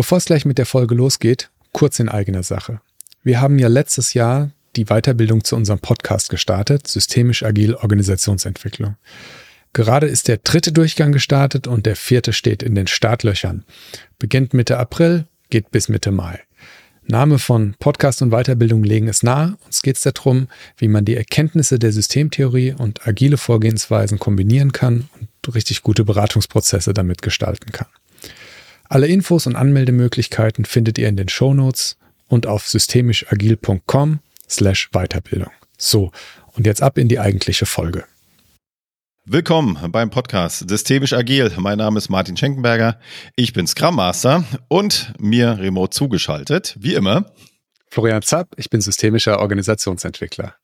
Bevor es gleich mit der Folge losgeht, kurz in eigener Sache. Wir haben ja letztes Jahr die Weiterbildung zu unserem Podcast gestartet, Systemisch Agil Organisationsentwicklung. Gerade ist der dritte Durchgang gestartet und der vierte steht in den Startlöchern. Beginnt Mitte April, geht bis Mitte Mai. Name von Podcast und Weiterbildung legen es nahe. Uns geht es darum, wie man die Erkenntnisse der Systemtheorie und agile Vorgehensweisen kombinieren kann und richtig gute Beratungsprozesse damit gestalten kann. Alle Infos und Anmeldemöglichkeiten findet ihr in den Shownotes und auf systemischagil.com slash Weiterbildung. So, und jetzt ab in die eigentliche Folge. Willkommen beim Podcast Systemisch Agil. Mein Name ist Martin Schenkenberger. Ich bin Scrum Master und mir remote zugeschaltet, wie immer. Florian Zapp, ich bin systemischer Organisationsentwickler.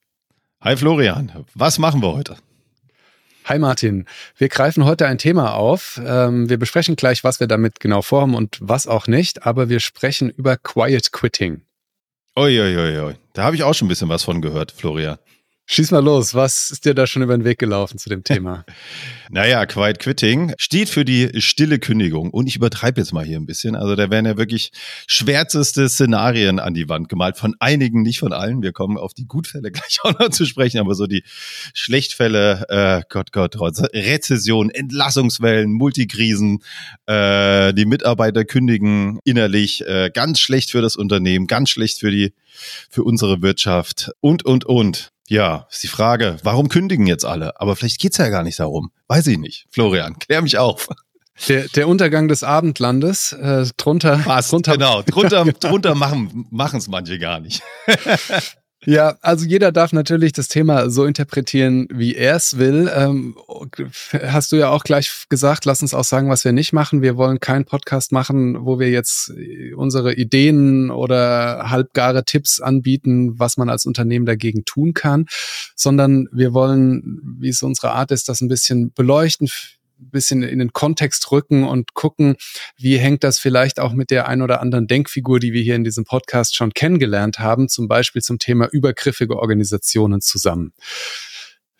Hi Florian, was machen wir heute? Hi Martin, wir greifen heute ein Thema auf. Ähm, wir besprechen gleich, was wir damit genau vorhaben und was auch nicht, aber wir sprechen über Quiet Quitting. Uiuiui, da habe ich auch schon ein bisschen was von gehört, Florian. Schieß mal los, was ist dir da schon über den Weg gelaufen zu dem Thema? naja, Quiet Quitting steht für die stille Kündigung. Und ich übertreibe jetzt mal hier ein bisschen. Also da werden ja wirklich schwärzeste Szenarien an die Wand gemalt. Von einigen, nicht von allen. Wir kommen auf die Gutfälle gleich auch noch zu sprechen. Aber so die Schlechtfälle, äh, Gott, Gott, Gott, Rezession, Entlassungswellen, Multikrisen, äh, die Mitarbeiter kündigen innerlich, äh, ganz schlecht für das Unternehmen, ganz schlecht für die, für unsere Wirtschaft und, und, und. Ja, ist die Frage, warum kündigen jetzt alle? Aber vielleicht geht's ja gar nicht darum. Weiß ich nicht. Florian, klär mich auf. Der, der Untergang des Abendlandes, äh, drunter. Passt, drunter genau, drunter, drunter machen es manche gar nicht. Ja, also jeder darf natürlich das Thema so interpretieren, wie er es will. Ähm, hast du ja auch gleich gesagt, lass uns auch sagen, was wir nicht machen. Wir wollen keinen Podcast machen, wo wir jetzt unsere Ideen oder halbgare Tipps anbieten, was man als Unternehmen dagegen tun kann, sondern wir wollen, wie es unsere Art ist, das ein bisschen beleuchten, bisschen in den Kontext rücken und gucken, wie hängt das vielleicht auch mit der ein oder anderen Denkfigur, die wir hier in diesem Podcast schon kennengelernt haben, zum Beispiel zum Thema übergriffige Organisationen zusammen.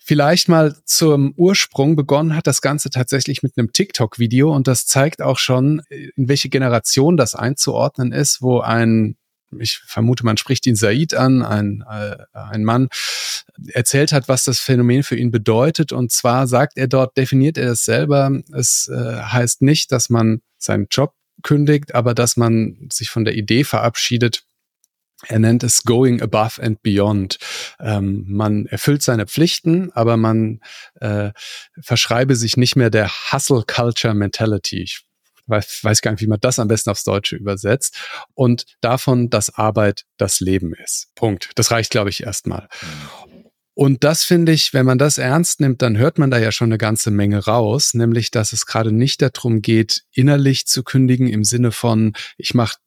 Vielleicht mal zum Ursprung begonnen hat das Ganze tatsächlich mit einem TikTok-Video und das zeigt auch schon, in welche Generation das einzuordnen ist, wo ein ich vermute, man spricht ihn Said an, ein, äh, ein Mann, erzählt hat, was das Phänomen für ihn bedeutet. Und zwar sagt er dort, definiert er es selber, es äh, heißt nicht, dass man seinen Job kündigt, aber dass man sich von der Idee verabschiedet, er nennt es Going Above and Beyond. Ähm, man erfüllt seine Pflichten, aber man äh, verschreibe sich nicht mehr der Hustle Culture Mentality. Ich weiß, weiß gar nicht, wie man das am besten aufs Deutsche übersetzt. Und davon, dass Arbeit das Leben ist. Punkt. Das reicht, glaube ich, erstmal. Und das finde ich, wenn man das ernst nimmt, dann hört man da ja schon eine ganze Menge raus, nämlich dass es gerade nicht darum geht, innerlich zu kündigen im Sinne von, ich mache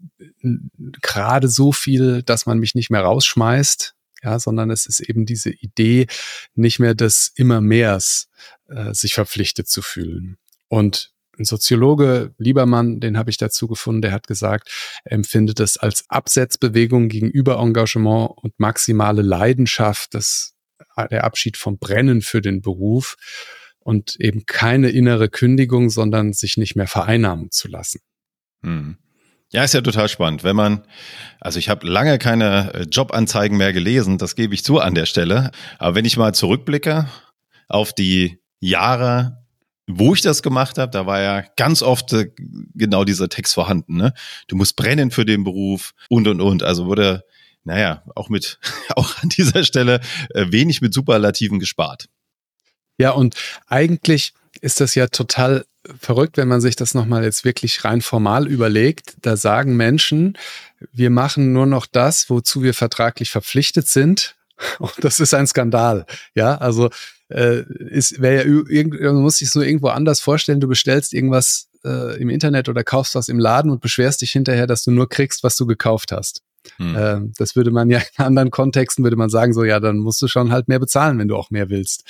gerade so viel, dass man mich nicht mehr rausschmeißt, ja, sondern es ist eben diese Idee, nicht mehr des immer mehrs äh, sich verpflichtet zu fühlen. Und ein Soziologe, Liebermann, den habe ich dazu gefunden, der hat gesagt, empfindet es als Absetzbewegung gegenüber Engagement und maximale Leidenschaft, das, der Abschied vom Brennen für den Beruf und eben keine innere Kündigung, sondern sich nicht mehr vereinnahmen zu lassen. Hm. Ja, ist ja total spannend. Wenn man, also ich habe lange keine äh, Jobanzeigen mehr gelesen, das gebe ich zu an der Stelle. Aber wenn ich mal zurückblicke auf die Jahre wo ich das gemacht habe, da war ja ganz oft äh, genau dieser Text vorhanden. Ne? Du musst brennen für den Beruf und und und. Also wurde, naja, auch mit, auch an dieser Stelle äh, wenig mit Superlativen gespart. Ja, und eigentlich ist das ja total verrückt, wenn man sich das nochmal jetzt wirklich rein formal überlegt. Da sagen Menschen, wir machen nur noch das, wozu wir vertraglich verpflichtet sind. Und das ist ein Skandal. Ja, also äh, ist, wäre ja irgend, man muss sich so irgendwo anders vorstellen, du bestellst irgendwas äh, im Internet oder kaufst was im Laden und beschwerst dich hinterher, dass du nur kriegst, was du gekauft hast. Hm. Ähm, das würde man ja in anderen Kontexten würde man sagen, so ja, dann musst du schon halt mehr bezahlen, wenn du auch mehr willst.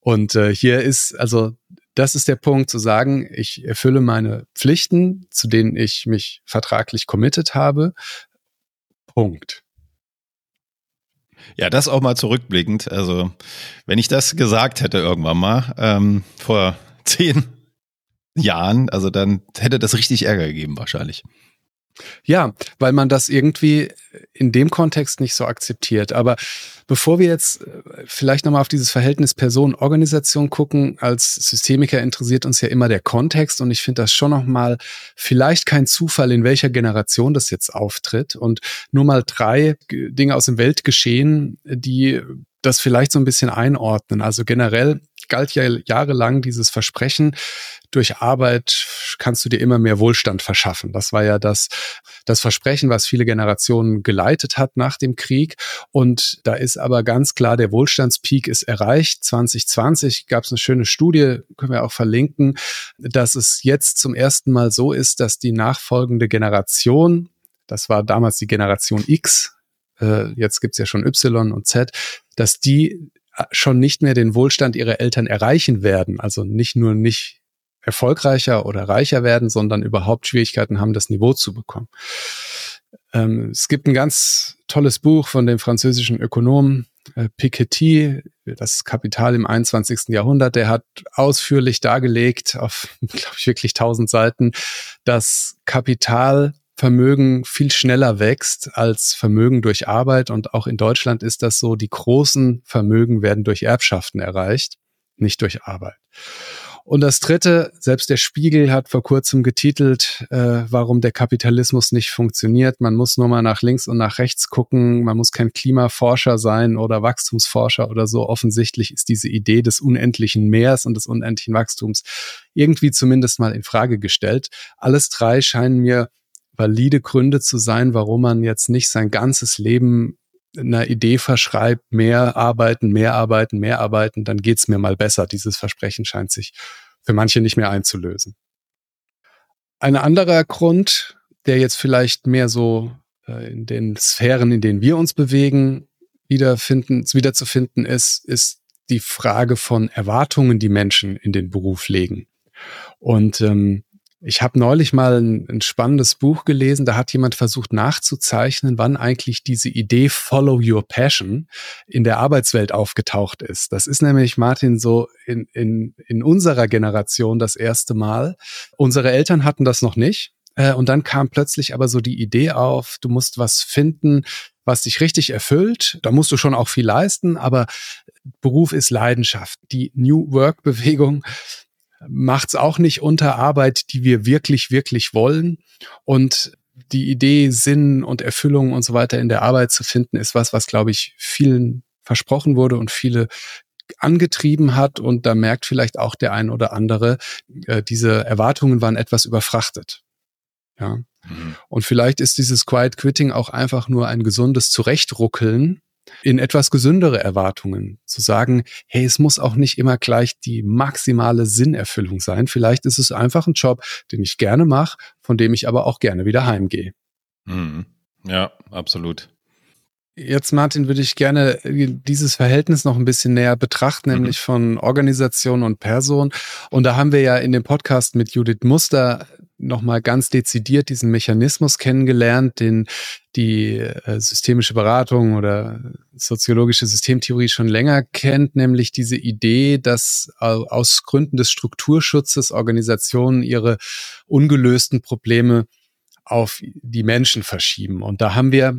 Und äh, hier ist, also das ist der Punkt zu sagen, ich erfülle meine Pflichten, zu denen ich mich vertraglich committed habe. Punkt. Ja, das auch mal zurückblickend. Also, wenn ich das gesagt hätte irgendwann mal, ähm, vor zehn Jahren, also dann hätte das richtig Ärger gegeben wahrscheinlich. Ja, weil man das irgendwie in dem Kontext nicht so akzeptiert. Aber bevor wir jetzt äh, vielleicht nochmal auf dieses Verhältnis Person-Organisation gucken, als Systemiker interessiert uns ja immer der Kontext und ich finde das schon nochmal vielleicht kein Zufall, in welcher Generation das jetzt auftritt und nur mal drei Dinge aus dem Weltgeschehen, die das vielleicht so ein bisschen einordnen. Also generell galt ja jahrelang dieses Versprechen, durch Arbeit kannst du dir immer mehr Wohlstand verschaffen. Das war ja das, das Versprechen, was viele Generationen geleitet hat nach dem Krieg. Und da ist aber ganz klar, der Wohlstandspeak ist erreicht. 2020 gab es eine schöne Studie, können wir auch verlinken, dass es jetzt zum ersten Mal so ist, dass die nachfolgende Generation, das war damals die Generation X, äh, jetzt gibt's ja schon Y und Z, dass die schon nicht mehr den Wohlstand ihrer Eltern erreichen werden. Also nicht nur nicht erfolgreicher oder reicher werden, sondern überhaupt Schwierigkeiten haben, das Niveau zu bekommen. Ähm, es gibt ein ganz tolles Buch von dem französischen Ökonomen äh, Piketty, das Kapital im 21. Jahrhundert. Der hat ausführlich dargelegt, auf, glaube ich, wirklich tausend Seiten, dass Kapital Vermögen viel schneller wächst als Vermögen durch Arbeit. Und auch in Deutschland ist das so, die großen Vermögen werden durch Erbschaften erreicht, nicht durch Arbeit. Und das Dritte, selbst der Spiegel hat vor kurzem getitelt, äh, warum der Kapitalismus nicht funktioniert. Man muss nur mal nach links und nach rechts gucken. Man muss kein Klimaforscher sein oder Wachstumsforscher oder so. Offensichtlich ist diese Idee des unendlichen Meers und des unendlichen Wachstums irgendwie zumindest mal in Frage gestellt. Alles drei scheinen mir valide Gründe zu sein, warum man jetzt nicht sein ganzes Leben einer Idee verschreibt, mehr arbeiten, mehr arbeiten, mehr arbeiten, dann geht's mir mal besser. Dieses Versprechen scheint sich für manche nicht mehr einzulösen. Ein anderer Grund, der jetzt vielleicht mehr so äh, in den Sphären, in denen wir uns bewegen, wiederfinden, wiederzufinden ist, ist die Frage von Erwartungen, die Menschen in den Beruf legen. Und ähm, ich habe neulich mal ein, ein, spannendes Buch gelesen, da hat jemand versucht nachzuzeichnen, wann eigentlich diese Idee Follow Your Passion in der Arbeitswelt aufgetaucht ist. Das ist nämlich, Martin, so in, in, in unserer Generation das erste Mal. Unsere Eltern hatten das noch nicht. Äh, und dann kam plötzlich aber so die Idee auf, du musst was finden, was dich richtig erfüllt. Da musst du schon auch viel leisten, aber Beruf ist Leidenschaft. Die New Work Bewegung macht's auch nicht unter Arbeit, die wir wirklich, wirklich wollen. Und die Idee, Sinn und Erfüllung und so weiter in der Arbeit zu finden, ist was, was, glaube ich, vielen versprochen wurde und viele angetrieben hat. Und da merkt vielleicht auch der ein oder andere, äh, diese Erwartungen waren etwas überfrachtet. Ja. Mhm. Und vielleicht ist dieses Quiet Quitting auch einfach nur ein gesundes Zurechtruckeln in etwas gesündere Erwartungen zu sagen, hey, es muss auch nicht immer gleich die maximale Sinnerfüllung sein. Vielleicht ist es einfach ein Job, den ich gerne mache, von dem ich aber auch gerne wieder heimgehe. Mhm. Ja, absolut. Jetzt, Martin, würde ich gerne dieses Verhältnis noch ein bisschen näher betrachten, mhm. nämlich von Organisation und Person. Und da haben wir ja in dem Podcast mit Judith Muster nochmal ganz dezidiert diesen Mechanismus kennengelernt, den die äh, systemische Beratung oder soziologische Systemtheorie schon länger kennt, nämlich diese Idee, dass aus Gründen des Strukturschutzes Organisationen ihre ungelösten Probleme auf die Menschen verschieben. Und da haben wir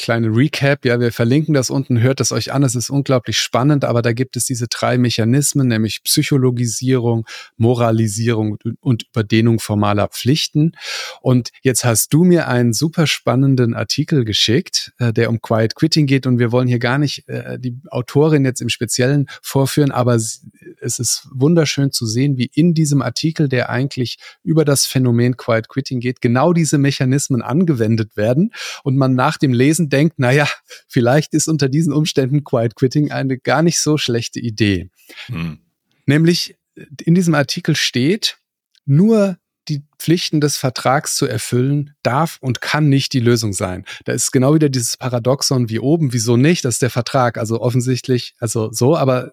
kleine Recap. Ja, wir verlinken das unten, hört es euch an. Es ist unglaublich spannend, aber da gibt es diese drei Mechanismen, nämlich Psychologisierung, Moralisierung und Überdehnung formaler Pflichten. Und jetzt hast du mir einen super spannenden Artikel geschickt, äh, der um Quiet Quitting geht. Und wir wollen hier gar nicht äh, die Autorin jetzt im Speziellen vorführen, aber es ist wunderschön zu sehen, wie in diesem Artikel, der eigentlich über das Phänomen Quiet Quitting geht, genau diese Mechanismen angewendet werden und man nach dem Lesen denkt, naja, vielleicht ist unter diesen Umständen Quiet Quitting eine gar nicht so schlechte Idee. Hm. Nämlich in diesem Artikel steht, nur die Pflichten des Vertrags zu erfüllen, darf und kann nicht die Lösung sein. Da ist genau wieder dieses Paradoxon wie oben, wieso nicht? Das ist der Vertrag. Also offensichtlich, also so, aber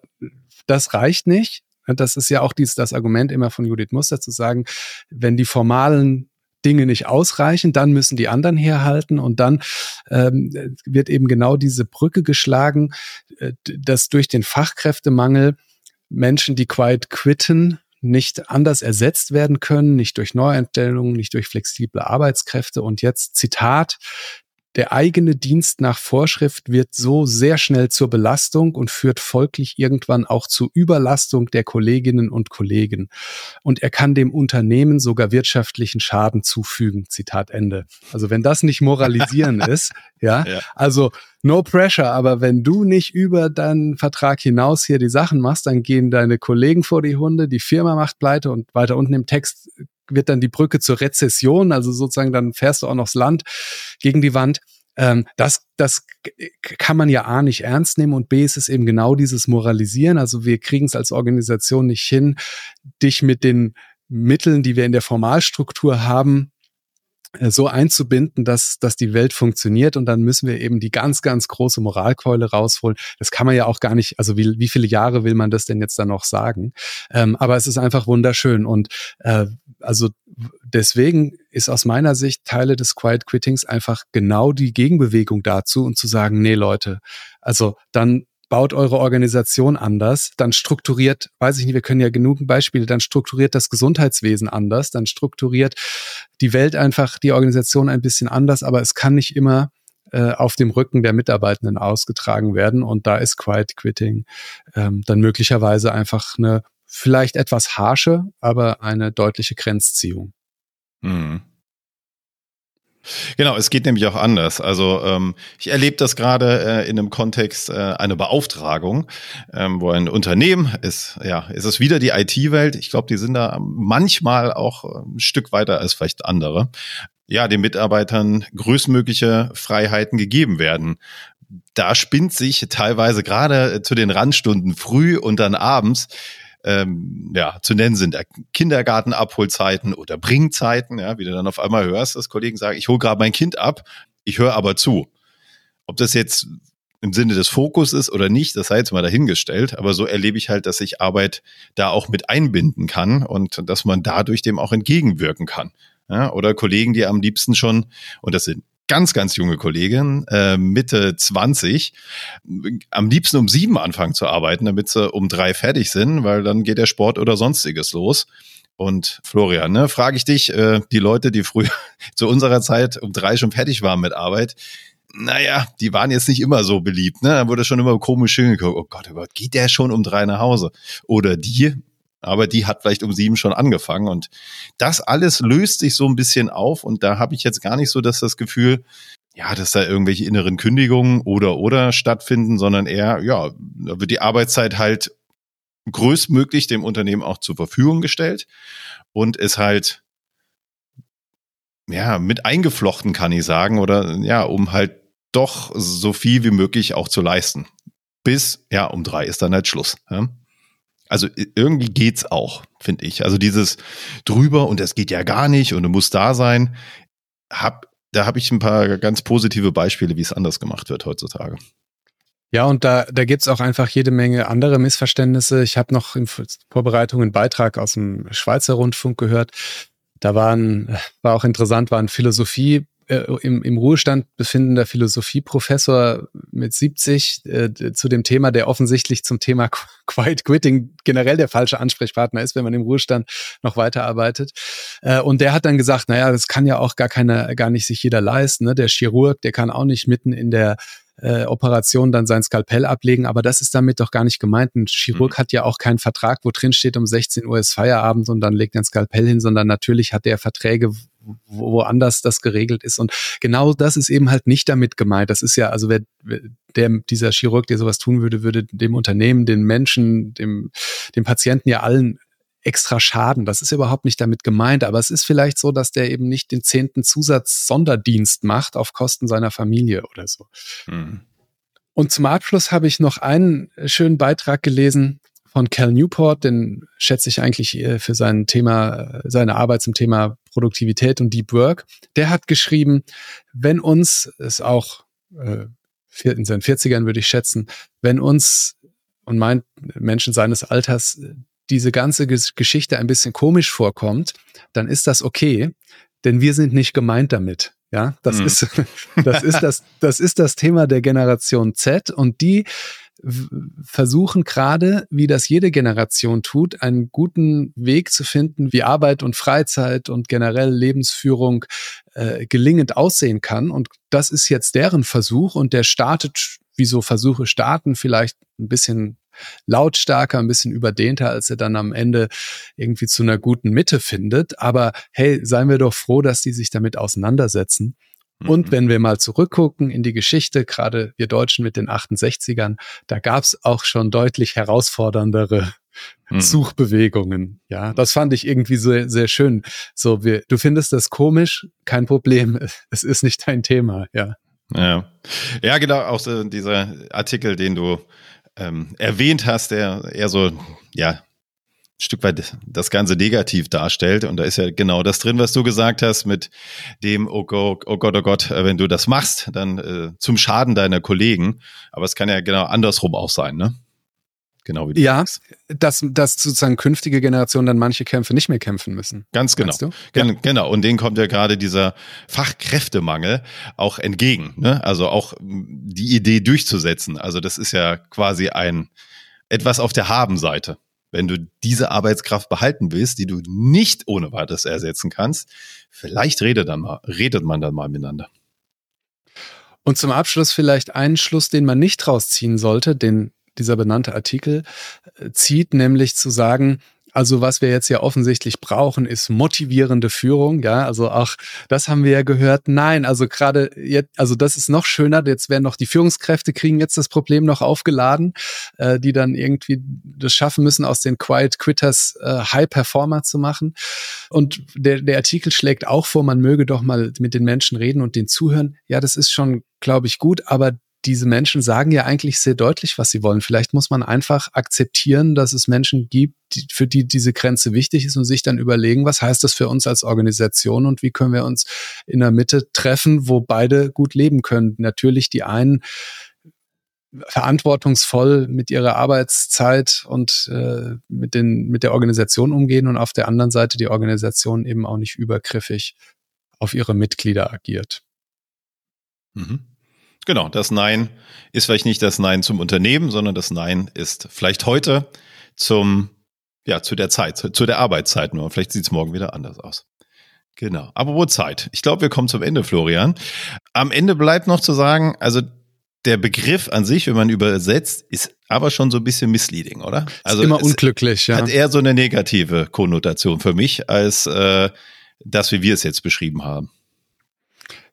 das reicht nicht. Das ist ja auch dies, das Argument immer von Judith Muster zu sagen, wenn die formalen Dinge nicht ausreichen, dann müssen die anderen herhalten und dann ähm, wird eben genau diese Brücke geschlagen, äh, dass durch den Fachkräftemangel Menschen, die quiet quitten, nicht anders ersetzt werden können, nicht durch Neueinstellungen, nicht durch flexible Arbeitskräfte. Und jetzt Zitat, der eigene Dienst nach Vorschrift wird so sehr schnell zur Belastung und führt folglich irgendwann auch zu Überlastung der Kolleginnen und Kollegen. Und er kann dem Unternehmen sogar wirtschaftlichen Schaden zufügen. Zitat Ende. Also wenn das nicht moralisieren ist, ja, ja, also no pressure, aber wenn du nicht über deinen Vertrag hinaus hier die Sachen machst, dann gehen deine Kollegen vor die Hunde, die Firma macht pleite und weiter unten im Text wird dann die Brücke zur Rezession, also sozusagen dann fährst du auch noch das Land gegen die Wand. Ähm, das, das kann man ja A nicht ernst nehmen und B ist es eben genau dieses Moralisieren. Also wir kriegen es als Organisation nicht hin, dich mit den Mitteln, die wir in der Formalstruktur haben, so einzubinden, dass, dass die Welt funktioniert und dann müssen wir eben die ganz, ganz große Moralkeule rausholen. Das kann man ja auch gar nicht, also wie, wie viele Jahre will man das denn jetzt dann noch sagen? Ähm, aber es ist einfach wunderschön und äh, also deswegen ist aus meiner Sicht Teile des Quiet Quittings einfach genau die Gegenbewegung dazu und zu sagen, nee Leute, also dann baut eure Organisation anders, dann strukturiert, weiß ich nicht, wir können ja genug Beispiele, dann strukturiert das Gesundheitswesen anders, dann strukturiert die Welt einfach, die Organisation ein bisschen anders, aber es kann nicht immer äh, auf dem Rücken der Mitarbeitenden ausgetragen werden und da ist Quiet Quitting ähm, dann möglicherweise einfach eine vielleicht etwas harsche, aber eine deutliche Grenzziehung. Mhm. Genau, es geht nämlich auch anders. Also ähm, ich erlebe das gerade äh, in einem Kontext äh, einer Beauftragung, ähm, wo ein Unternehmen ist, ja, ist es wieder die IT-Welt. Ich glaube, die sind da manchmal auch ein Stück weiter als vielleicht andere. Ja, den Mitarbeitern größtmögliche Freiheiten gegeben werden. Da spinnt sich teilweise gerade zu den Randstunden früh und dann abends ähm, ja, zu nennen sind Kindergartenabholzeiten oder Bringzeiten, ja, wie du dann auf einmal hörst, dass Kollegen sagen, ich hole gerade mein Kind ab, ich höre aber zu. Ob das jetzt im Sinne des Fokus ist oder nicht, das sei jetzt mal dahingestellt, aber so erlebe ich halt, dass ich Arbeit da auch mit einbinden kann und dass man dadurch dem auch entgegenwirken kann. Ja, oder Kollegen, die am liebsten schon, und das sind ganz, ganz junge Kollegin, äh, Mitte 20, am liebsten um sieben anfangen zu arbeiten, damit sie um drei fertig sind, weil dann geht der Sport oder sonstiges los. Und Florian, ne, frage ich dich, äh, die Leute, die früher zu unserer Zeit um drei schon fertig waren mit Arbeit, naja, die waren jetzt nicht immer so beliebt, ne? Da wurde schon immer komisch hingeguckt, oh Gott, oh Gott, geht der schon um drei nach Hause? Oder die, aber die hat vielleicht um sieben schon angefangen. Und das alles löst sich so ein bisschen auf. Und da habe ich jetzt gar nicht so dass das Gefühl, ja, dass da irgendwelche inneren Kündigungen oder oder stattfinden, sondern eher, ja, da wird die Arbeitszeit halt größtmöglich dem Unternehmen auch zur Verfügung gestellt und ist halt ja mit eingeflochten, kann ich sagen, oder ja, um halt doch so viel wie möglich auch zu leisten. Bis ja um drei ist dann halt Schluss. Ja? Also irgendwie geht's auch, finde ich. Also dieses drüber und es geht ja gar nicht und du musst da sein, hab, da habe ich ein paar ganz positive Beispiele, wie es anders gemacht wird heutzutage. Ja, und da, da gibt's auch einfach jede Menge andere Missverständnisse. Ich habe noch in Vorbereitung einen Beitrag aus dem Schweizer Rundfunk gehört. Da waren, war auch interessant, war ein Philosophie äh, im, im Ruhestand befindender Philosophieprofessor mit 70 äh, zu dem Thema, der offensichtlich zum Thema Quiet Quitting generell der falsche Ansprechpartner ist, wenn man im Ruhestand noch weiterarbeitet. Äh, und der hat dann gesagt, naja, das kann ja auch gar keiner, gar nicht sich jeder leisten. Ne? Der Chirurg, der kann auch nicht mitten in der äh, Operation dann sein Skalpell ablegen, aber das ist damit doch gar nicht gemeint. Ein Chirurg mhm. hat ja auch keinen Vertrag, wo drin steht, um 16 Uhr ist Feierabend und dann legt er ein Skalpell hin, sondern natürlich hat er Verträge, woanders das geregelt ist. Und genau das ist eben halt nicht damit gemeint. Das ist ja, also wer, der, dieser Chirurg, der sowas tun würde, würde dem Unternehmen, den Menschen, dem, dem Patienten ja allen extra Schaden. Das ist überhaupt nicht damit gemeint, aber es ist vielleicht so, dass der eben nicht den zehnten Zusatz-Sonderdienst macht auf Kosten seiner Familie oder so. Mhm. Und zum Abschluss habe ich noch einen schönen Beitrag gelesen von Cal Newport, den schätze ich eigentlich äh, für sein Thema, seine Arbeit zum Thema Produktivität und Deep Work. Der hat geschrieben, wenn uns, ist auch äh, in seinen 40ern würde ich schätzen, wenn uns und meint Menschen seines Alters diese ganze Geschichte ein bisschen komisch vorkommt, dann ist das okay, denn wir sind nicht gemeint damit. Ja, das mhm. ist, das ist das, das ist das Thema der Generation Z und die versuchen gerade, wie das jede Generation tut, einen guten Weg zu finden, wie Arbeit und Freizeit und generell Lebensführung äh, gelingend aussehen kann. Und das ist jetzt deren Versuch und der startet, wie so Versuche starten, vielleicht ein bisschen lautstarker, ein bisschen überdehnter, als er dann am Ende irgendwie zu einer guten Mitte findet. Aber hey, seien wir doch froh, dass die sich damit auseinandersetzen. Und mhm. wenn wir mal zurückgucken in die Geschichte, gerade wir Deutschen mit den 68ern, da gab es auch schon deutlich herausforderndere mhm. Suchbewegungen. Ja, das fand ich irgendwie so sehr schön. So, wir, du findest das komisch, kein Problem. Es ist nicht dein Thema. Ja. Ja, ja, genau. Auch so dieser Artikel, den du ähm, erwähnt hast, der eher so, ja, Stück weit das Ganze negativ darstellt. Und da ist ja genau das drin, was du gesagt hast, mit dem, oh Gott, oh Gott, oh Gott, äh, wenn du das machst, dann äh, zum Schaden deiner Kollegen. Aber es kann ja genau andersrum auch sein, ne? Genau wie du Ja, sagst. dass, dass sozusagen künftige Generationen dann manche Kämpfe nicht mehr kämpfen müssen. Ganz genau. Ja. Genau. Und denen kommt ja gerade dieser Fachkräftemangel auch entgegen. Ne? Also auch die Idee durchzusetzen. Also das ist ja quasi ein etwas auf der Habenseite. Wenn du diese Arbeitskraft behalten willst, die du nicht ohne weiteres ersetzen kannst, vielleicht redet, dann mal, redet man dann mal miteinander. Und zum Abschluss vielleicht einen Schluss, den man nicht rausziehen sollte, den dieser benannte Artikel äh, zieht, nämlich zu sagen, also was wir jetzt ja offensichtlich brauchen, ist motivierende Führung. Ja, also auch das haben wir ja gehört. Nein, also gerade jetzt, also das ist noch schöner. Jetzt werden noch die Führungskräfte kriegen jetzt das Problem noch aufgeladen, äh, die dann irgendwie das schaffen müssen, aus den Quiet Quitters äh, High Performer zu machen. Und der, der Artikel schlägt auch vor, man möge doch mal mit den Menschen reden und denen zuhören. Ja, das ist schon, glaube ich, gut, aber diese Menschen sagen ja eigentlich sehr deutlich, was sie wollen. Vielleicht muss man einfach akzeptieren, dass es Menschen gibt, die, für die diese Grenze wichtig ist und sich dann überlegen, was heißt das für uns als Organisation und wie können wir uns in der Mitte treffen, wo beide gut leben können. Natürlich die einen verantwortungsvoll mit ihrer Arbeitszeit und äh, mit, den, mit der Organisation umgehen und auf der anderen Seite die Organisation eben auch nicht übergriffig auf ihre Mitglieder agiert. Mhm. Genau, das Nein ist vielleicht nicht das Nein zum Unternehmen, sondern das Nein ist vielleicht heute zum, ja, zu der Zeit, zu, der Arbeitszeit nur. Vielleicht sieht es morgen wieder anders aus. Genau. Aber wo Zeit? Ich glaube, wir kommen zum Ende, Florian. Am Ende bleibt noch zu sagen, also der Begriff an sich, wenn man übersetzt, ist aber schon so ein bisschen misleading, oder? Also ist immer unglücklich, ja. Hat eher so eine negative Konnotation für mich, als äh, das, wie wir es jetzt beschrieben haben.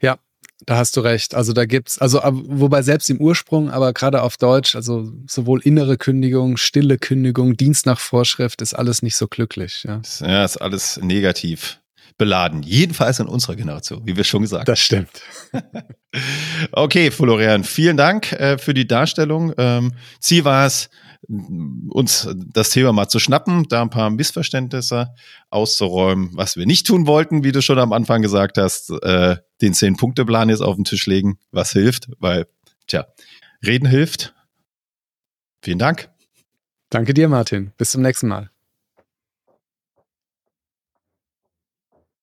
Ja, da hast du recht. Also da gibt's, also wobei selbst im Ursprung, aber gerade auf Deutsch, also sowohl innere Kündigung, stille Kündigung, Dienst nach Vorschrift, ist alles nicht so glücklich. Ja, ja ist alles negativ beladen. Jedenfalls in unserer Generation, wie wir schon gesagt haben. Das stimmt. okay, Florian, vielen Dank äh, für die Darstellung. Ähm, Ziel war es, uns das Thema mal zu schnappen, da ein paar Missverständnisse auszuräumen, was wir nicht tun wollten, wie du schon am Anfang gesagt hast, äh, den Zehn-Punkte-Plan jetzt auf den Tisch legen, was hilft, weil, tja, reden hilft. Vielen Dank. Danke dir, Martin. Bis zum nächsten Mal.